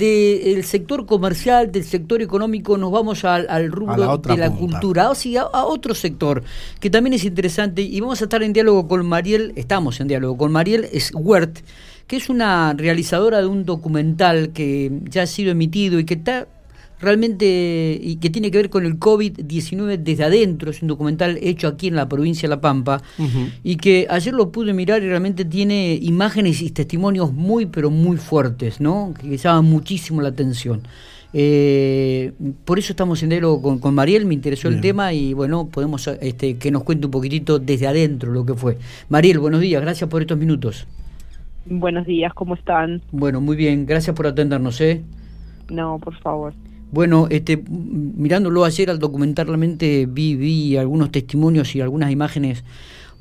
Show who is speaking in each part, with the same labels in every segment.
Speaker 1: del sector comercial, del sector económico, nos vamos al, rubro de la cultura, o sea, a, otro sector que también es interesante y vamos a estar en diálogo con Mariel, estamos en diálogo con Mariel Swert, que es una realizadora de un documental que ya ha sido emitido y que está realmente y que tiene que ver con el COVID-19 desde adentro, es un documental hecho aquí en la provincia de La Pampa y que ayer lo pude mirar y realmente tiene imágenes y testimonios muy pero muy fuertes, ¿no? que llaman muchísimo la atención. Eh, por eso estamos en diálogo con, Mariel, me interesó el tema y bueno, podemos este, que nos cuente un poquitito desde adentro lo que fue. Mariel, buenos días, gracias por estos minutos.
Speaker 2: Buenos días, ¿cómo están?
Speaker 1: Bueno, muy bien, gracias por atendernos, ¿eh?
Speaker 2: No, por favor.
Speaker 1: Bueno, este, mirándolo ayer al documental realmente vi, vi algunos testimonios y algunas imágenes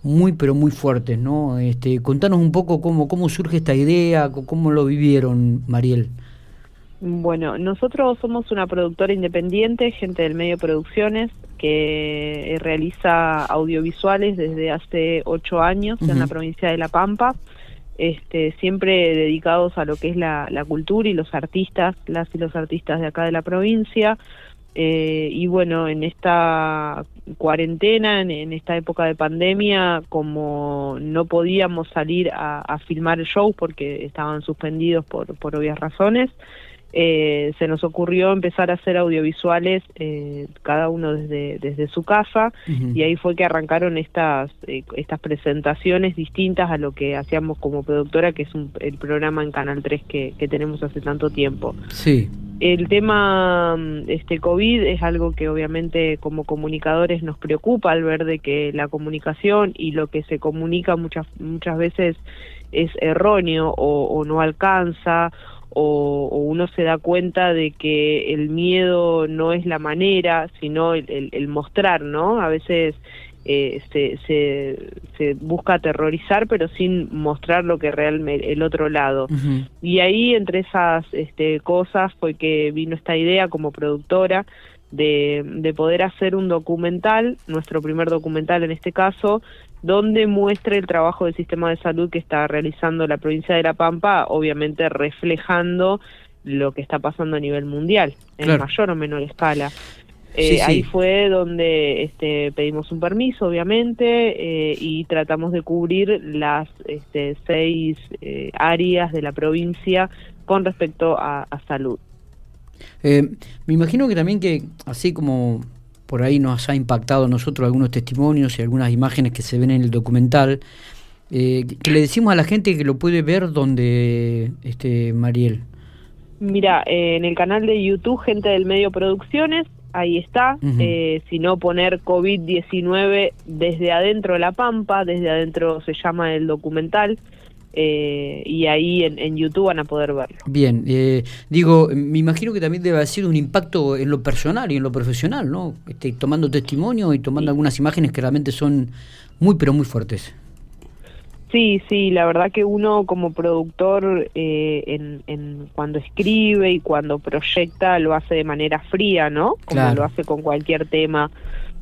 Speaker 1: muy pero muy fuertes, ¿no? Este, contanos un poco cómo, cómo surge esta idea, cómo lo vivieron, Mariel.
Speaker 2: Bueno, nosotros somos una productora independiente, gente del medio producciones, que realiza audiovisuales desde hace ocho años en la provincia de La Pampa este, siempre dedicados a lo que es la, cultura y los artistas, las y los artistas de acá de la provincia. Eh, y bueno, en esta cuarentena, en, esta época de pandemia, como no podíamos salir a, a filmar el show porque estaban suspendidos por, por obvias razones, eh, se nos ocurrió empezar a hacer audiovisuales eh, cada uno desde, desde su casa y ahí fue que arrancaron estas, eh, estas presentaciones distintas a lo que hacíamos como productora, que es el programa en Canal 3 que, que tenemos hace tanto tiempo.
Speaker 1: Sí.
Speaker 2: El tema este COVID es algo que obviamente como comunicadores nos preocupa al ver de que la comunicación y lo que se comunica muchas muchas veces es erróneo o, o no alcanza o, uno se da cuenta de que el miedo no es la manera, sino el, mostrar, ¿no? A veces eh, se, se, busca aterrorizar, pero sin mostrar lo que realmente el otro lado. Y ahí, entre esas este, cosas, fue que vino esta idea como productora de, de poder hacer un documental, nuestro primer documental en este caso, donde muestre el trabajo del sistema de salud que está realizando la provincia de La Pampa, obviamente reflejando lo que está pasando a nivel mundial, en mayor o menor escala. Eh, ahí fue donde este, pedimos un permiso, obviamente, eh, y tratamos de cubrir las este, seis eh, áreas de la provincia con respecto a, a salud.
Speaker 1: me imagino que también que, así como por ahí nos ha impactado a nosotros algunos testimonios y algunas imágenes que se ven en el documental, eh, que le decimos a la gente que lo puede ver donde, este, Mariel.
Speaker 2: Mira, eh, en el canal de YouTube Gente del Medio Producciones, ahí está, eh, si no poner COVID-19 desde adentro de la Pampa, desde adentro se llama el documental, eh, y ahí en, YouTube van a poder verlo.
Speaker 1: Bien, eh, digo, me imagino que también debe haber un impacto en lo personal y en lo profesional, ¿no? Este, tomando testimonio y tomando algunas imágenes que realmente son muy, pero muy fuertes.
Speaker 2: Sí, sí, la verdad que uno como productor eh, en, cuando escribe y cuando proyecta lo hace de manera fría, ¿no? Como lo hace con cualquier tema.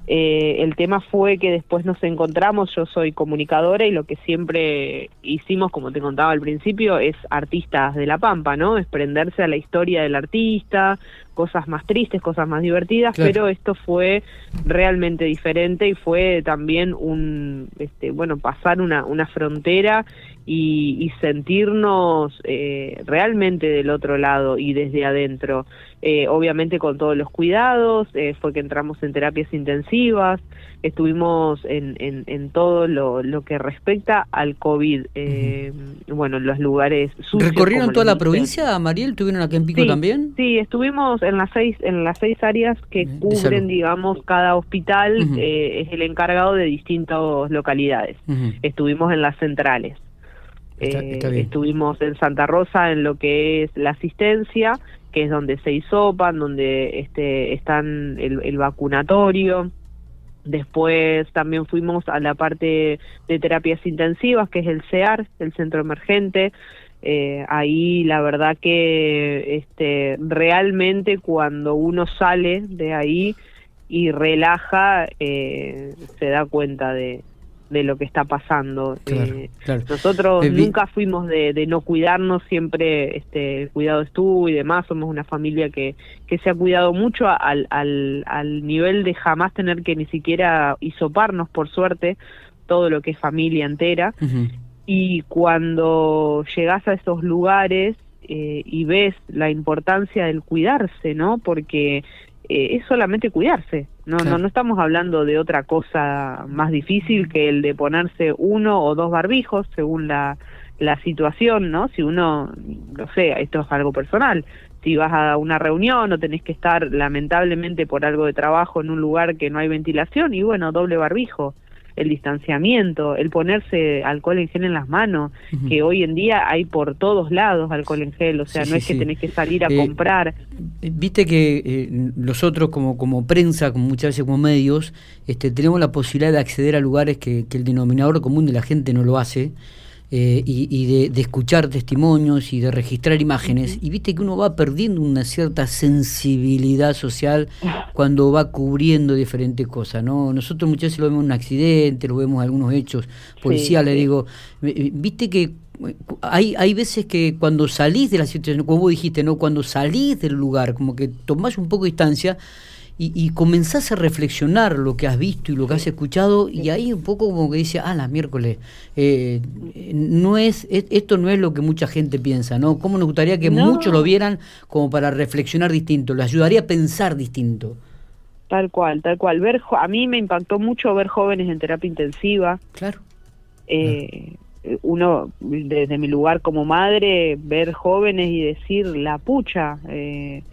Speaker 2: Eh, el tema fue que después nos encontramos, yo soy comunicadora y lo que siempre hicimos, como te contaba al principio, es artistas de la pampa, ¿no? Es prenderse a la historia del artista, cosas más tristes, cosas más divertidas, pero esto fue realmente diferente y fue también un, este, bueno, pasar una, una frontera y, sentirnos eh, realmente del otro lado y desde adentro. Eh, obviamente con todos los cuidados, eh, fue que entramos en terapias intensivas, estuvimos en, en, todo lo, lo, que respecta al COVID, eh, bueno, los lugares
Speaker 1: sucios. ¿Recorrieron toda la provincia, Mariel? ¿Tuvieron aquí en Pico también?
Speaker 2: Sí, estuvimos en las seis, en las seis áreas que cubren, digamos, cada hospital es el encargado de distintas localidades. Estuvimos en las centrales. Estuvimos en Santa Rosa en lo que es la asistencia que es donde se hisopan, donde este, están el, vacunatorio. Después también fuimos a la parte de terapias intensivas, que es el CEAR, el centro emergente. Eh, ahí la verdad que este, realmente cuando uno sale de ahí y relaja, eh, se da cuenta de, de lo que está pasando. Eh, nosotros eh, nunca fuimos de, no cuidarnos, siempre este, el cuidado estuvo y demás, somos una familia que, que se ha cuidado mucho al, al, al nivel de jamás tener que ni siquiera hisoparnos, por suerte, todo lo que es familia entera. Y cuando llegas a esos lugares eh, y ves la importancia del cuidarse, ¿no? Porque eh, es solamente cuidarse. No, no, no estamos hablando de otra cosa más difícil que el de ponerse uno o dos barbijos según la, la situación, ¿no? Si uno, no sé, esto es algo personal, si vas a una reunión o tenés que estar lamentablemente por algo de trabajo en un lugar que no hay ventilación y bueno, doble barbijo el distanciamiento, el ponerse alcohol en gel en las manos, que hoy en día hay por todos lados alcohol en gel, o sea, no es que tenés que salir a eh, comprar.
Speaker 1: Eh, viste que eh, nosotros como, como prensa, como muchas veces como medios, este, tenemos la posibilidad de acceder a lugares que, que el denominador común de la gente no lo hace. Eh, y, de, escuchar testimonios y de registrar imágenes. Y viste que uno va perdiendo una cierta sensibilidad social cuando va cubriendo diferentes cosas. ¿no? Nosotros muchas veces lo vemos en un accidente, lo vemos en algunos hechos policiales. Digo, viste que hay, hay veces que cuando salís de la situación, como vos dijiste, ¿no? cuando salís del lugar, como que tomás un poco de distancia y, y, comenzás a reflexionar lo que has visto y lo que has escuchado y ahí un poco como que dice, ah, las miércoles, eh, no es, esto no es lo que mucha gente piensa, ¿no? ¿Cómo nos gustaría que muchos lo vieran como para reflexionar distinto? Le ayudaría a pensar distinto.
Speaker 2: Tal cual, tal cual. Ver, a mí me impactó mucho ver jóvenes en terapia intensiva.
Speaker 1: Claro.
Speaker 2: Eh, uno, desde mi lugar como madre, ver jóvenes y decir, la pucha, eh,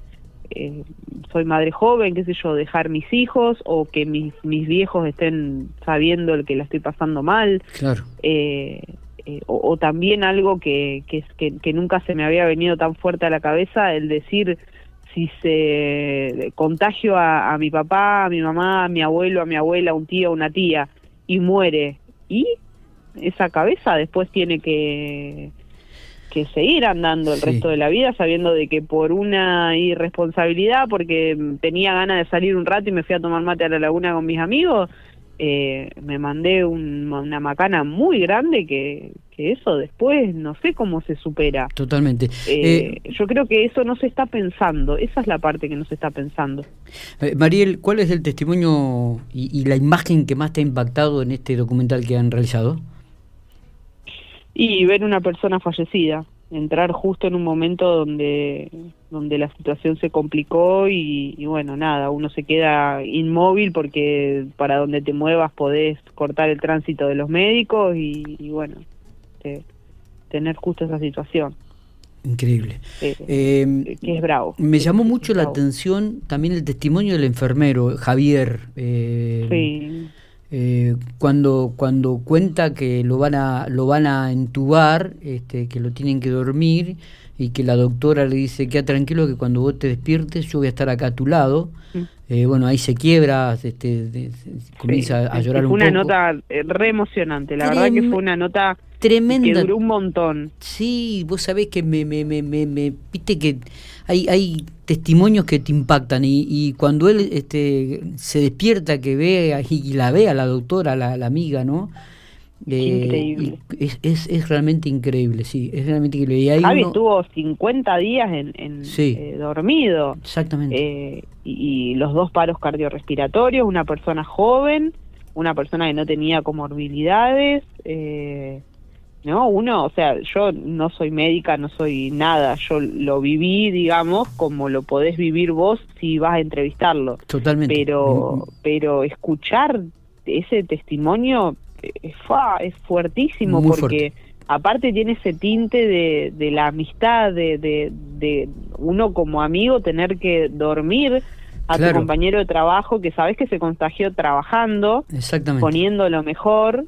Speaker 2: eh, soy madre joven, qué sé yo, dejar mis hijos o que mis, mis viejos estén sabiendo el que la estoy pasando mal.
Speaker 1: Claro.
Speaker 2: Eh, eh, o, también algo que, que, que, nunca se me había venido tan fuerte a la cabeza, el decir si se contagio a, a mi papá, a mi mamá, a mi abuelo, a mi abuela, un tío, una tía, y muere, y esa cabeza después tiene que que seguir andando el resto de la vida sabiendo de que por una irresponsabilidad, porque tenía ganas de salir un rato y me fui a tomar mate a la laguna con mis amigos, eh, me mandé una macana muy grande que, que, eso después no sé cómo se supera.
Speaker 1: Totalmente.
Speaker 2: Eh, eh, yo creo que eso no se está pensando, esa es la parte que no se está pensando.
Speaker 1: Mariel, ¿cuál es el testimonio y, y la imagen que más te ha impactado en este documental que han realizado?
Speaker 2: Y ver una persona fallecida, entrar justo en un momento donde, donde la situación se complicó y, bueno, nada, uno se queda inmóvil porque para donde te muevas podés cortar el tránsito de los médicos y, bueno, tener justo esa situación.
Speaker 1: Increíble.
Speaker 2: Eh, que es bravo.
Speaker 1: Me llamó mucho la atención también el testimonio del enfermero, Javier.
Speaker 2: Eh, sí
Speaker 1: eh, cuando, cuando cuenta que lo van a, lo van a entubar, este, que lo tienen que dormir y que la doctora le dice, queda tranquilo que cuando vos te despiertes yo voy a estar acá a tu lado. Mm. Eh, bueno, ahí se quiebra, este, comienza a llorar un
Speaker 2: poco.
Speaker 1: Fue
Speaker 2: una nota eh, re emocionante, la verdad que fue una nota
Speaker 1: tremenda.
Speaker 2: que duró un montón.
Speaker 1: Sí, vos sabés que me, me, me, me, viste que hay, hay testimonios que te impactan y, cuando él este, se despierta, que ve y la ve a la doctora, la, la amiga, ¿no?
Speaker 2: increíble.
Speaker 1: Es, es, es, realmente increíble, sí, es realmente increíble. Y
Speaker 2: Javi estuvo 50 días en, en eh, dormido.
Speaker 1: Exactamente.
Speaker 2: Eh, y, los dos paros cardiorrespiratorios, una persona joven, una persona que no tenía comorbilidades. Eh, ¿no? Uno, o sea, yo no soy médica, no soy nada, yo lo viví, digamos, como lo podés vivir vos si vas a entrevistarlo.
Speaker 1: Totalmente.
Speaker 2: Pero, mm, mm. pero escuchar ese testimonio es, fuertísimo porque aparte tiene ese tinte de, de la amistad, de, de, uno como amigo tener que dormir a tu compañero de trabajo que sabes que se contagió trabajando, poniendo lo mejor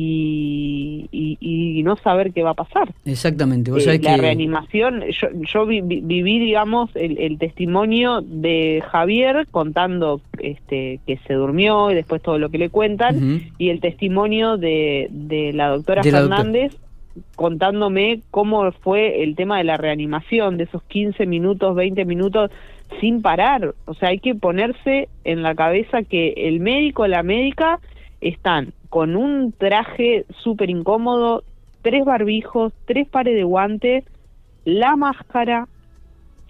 Speaker 2: y, y, no saber qué va a pasar.
Speaker 1: Exactamente.
Speaker 2: Eh, la reanimación, yo, yo viví, digamos, el, testimonio de Javier contando este, que se durmió y después todo lo que le cuentan, y el testimonio de, de la doctora Fernández contándome cómo fue el tema de la reanimación, de esos 15 minutos, 20 minutos sin parar. O sea, hay que ponerse en la cabeza que el médico, la médica, están con un traje súper incómodo, tres barbijos, tres pares de guantes, la máscara,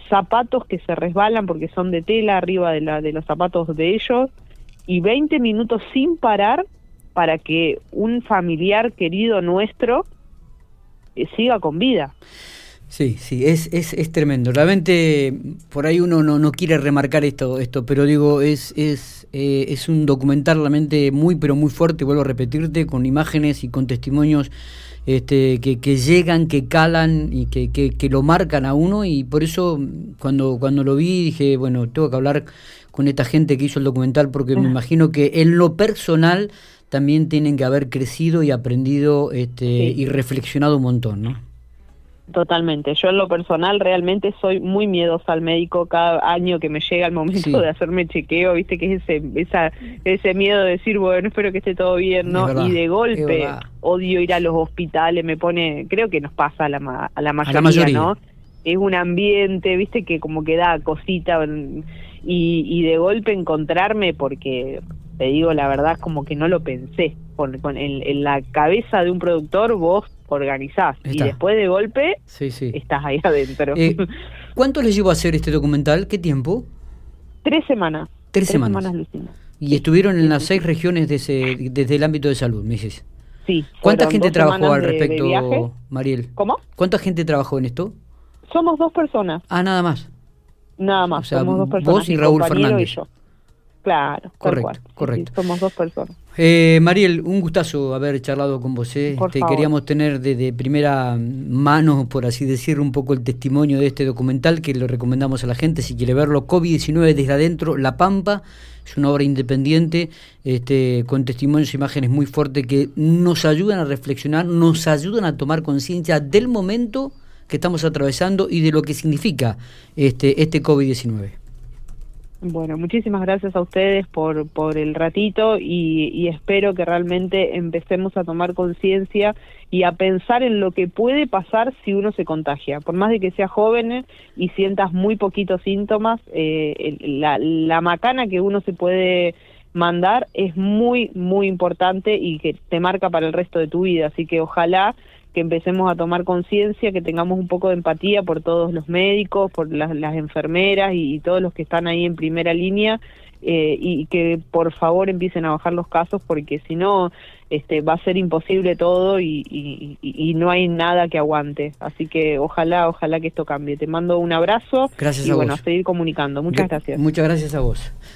Speaker 2: zapatos que se resbalan porque son de tela arriba de, la, de los zapatos de ellos y 20 minutos sin parar para que un familiar querido nuestro eh, siga con vida.
Speaker 1: Sí, sí, es, es, es tremendo. Realmente por ahí uno no, no quiere remarcar esto, esto, pero digo, es, es, eh, es un documental realmente muy, pero muy fuerte, vuelvo a repetirte, con imágenes y con testimonios este, que, que llegan, que calan y que, que, que, lo marcan a uno y por eso cuando, cuando lo vi dije, bueno, tengo que hablar con esta gente que hizo el documental porque me imagino que en lo personal también tienen que haber crecido y aprendido este, y reflexionado un montón, ¿no?
Speaker 2: Totalmente. Yo en lo personal realmente soy muy miedosa al médico cada año que me llega el momento de hacerme chequeo, viste que es ese, esa, ese miedo de decir, bueno, espero que esté todo bien, ¿no? y de golpe odio ir a los hospitales, me pone, creo que nos pasa a la, a la, mayoría, ¿no? Es un ambiente, viste, que como que da cosita y, y de golpe encontrarme porque te digo la verdad como que no lo pensé con, en la cabeza de un productor vos organizás y después de golpe estás ahí adentro.
Speaker 1: Eh, ¿Cuánto les llevó a hacer este documental? ¿Qué tiempo?
Speaker 2: Tres semanas.
Speaker 1: Tres, semanas. y estuvieron en las seis regiones de desde el ámbito de salud, me dices.
Speaker 2: Sí.
Speaker 1: ¿Cuánta gente trabajó al respecto, Mariel?
Speaker 2: ¿Cómo?
Speaker 1: ¿Cuánta gente trabajó en esto?
Speaker 2: Somos dos personas.
Speaker 1: Ah, nada más.
Speaker 2: Nada más, somos dos personas.
Speaker 1: Vos y Raúl Fernández.
Speaker 2: Claro,
Speaker 1: correcto, correcto.
Speaker 2: somos dos personas.
Speaker 1: Eh, Mariel, un gustazo haber charlado con vos. Eh. Este, queríamos tener de, primera mano, por así decir, un poco el testimonio de este documental que lo recomendamos a la gente si quiere verlo. COVID-19 desde adentro, La Pampa. Es una obra independiente este, con testimonios e imágenes muy fuertes que nos ayudan a reflexionar, nos ayudan a tomar conciencia del momento que estamos atravesando y de lo que significa este, este COVID-19.
Speaker 2: Bueno, muchísimas gracias a ustedes por, por el ratito y, espero que realmente empecemos a tomar conciencia y a pensar en lo que puede pasar si uno se contagia. Por más de que sea joven y sientas muy poquitos síntomas, eh, la, la macana que uno se puede mandar es muy, muy importante y que te marca para el resto de tu vida. Así que ojalá que empecemos a tomar conciencia, que tengamos un poco de empatía por todos los médicos, por las, enfermeras y, todos los que están ahí en primera línea eh, y que por favor empiecen a bajar los casos porque si no este, va a ser imposible todo y, y, no hay nada que aguante. Así que ojalá, ojalá que esto cambie. Te mando un abrazo
Speaker 1: gracias
Speaker 2: y
Speaker 1: a
Speaker 2: bueno, a seguir comunicando. Muchas gracias.
Speaker 1: Muchas gracias a vos.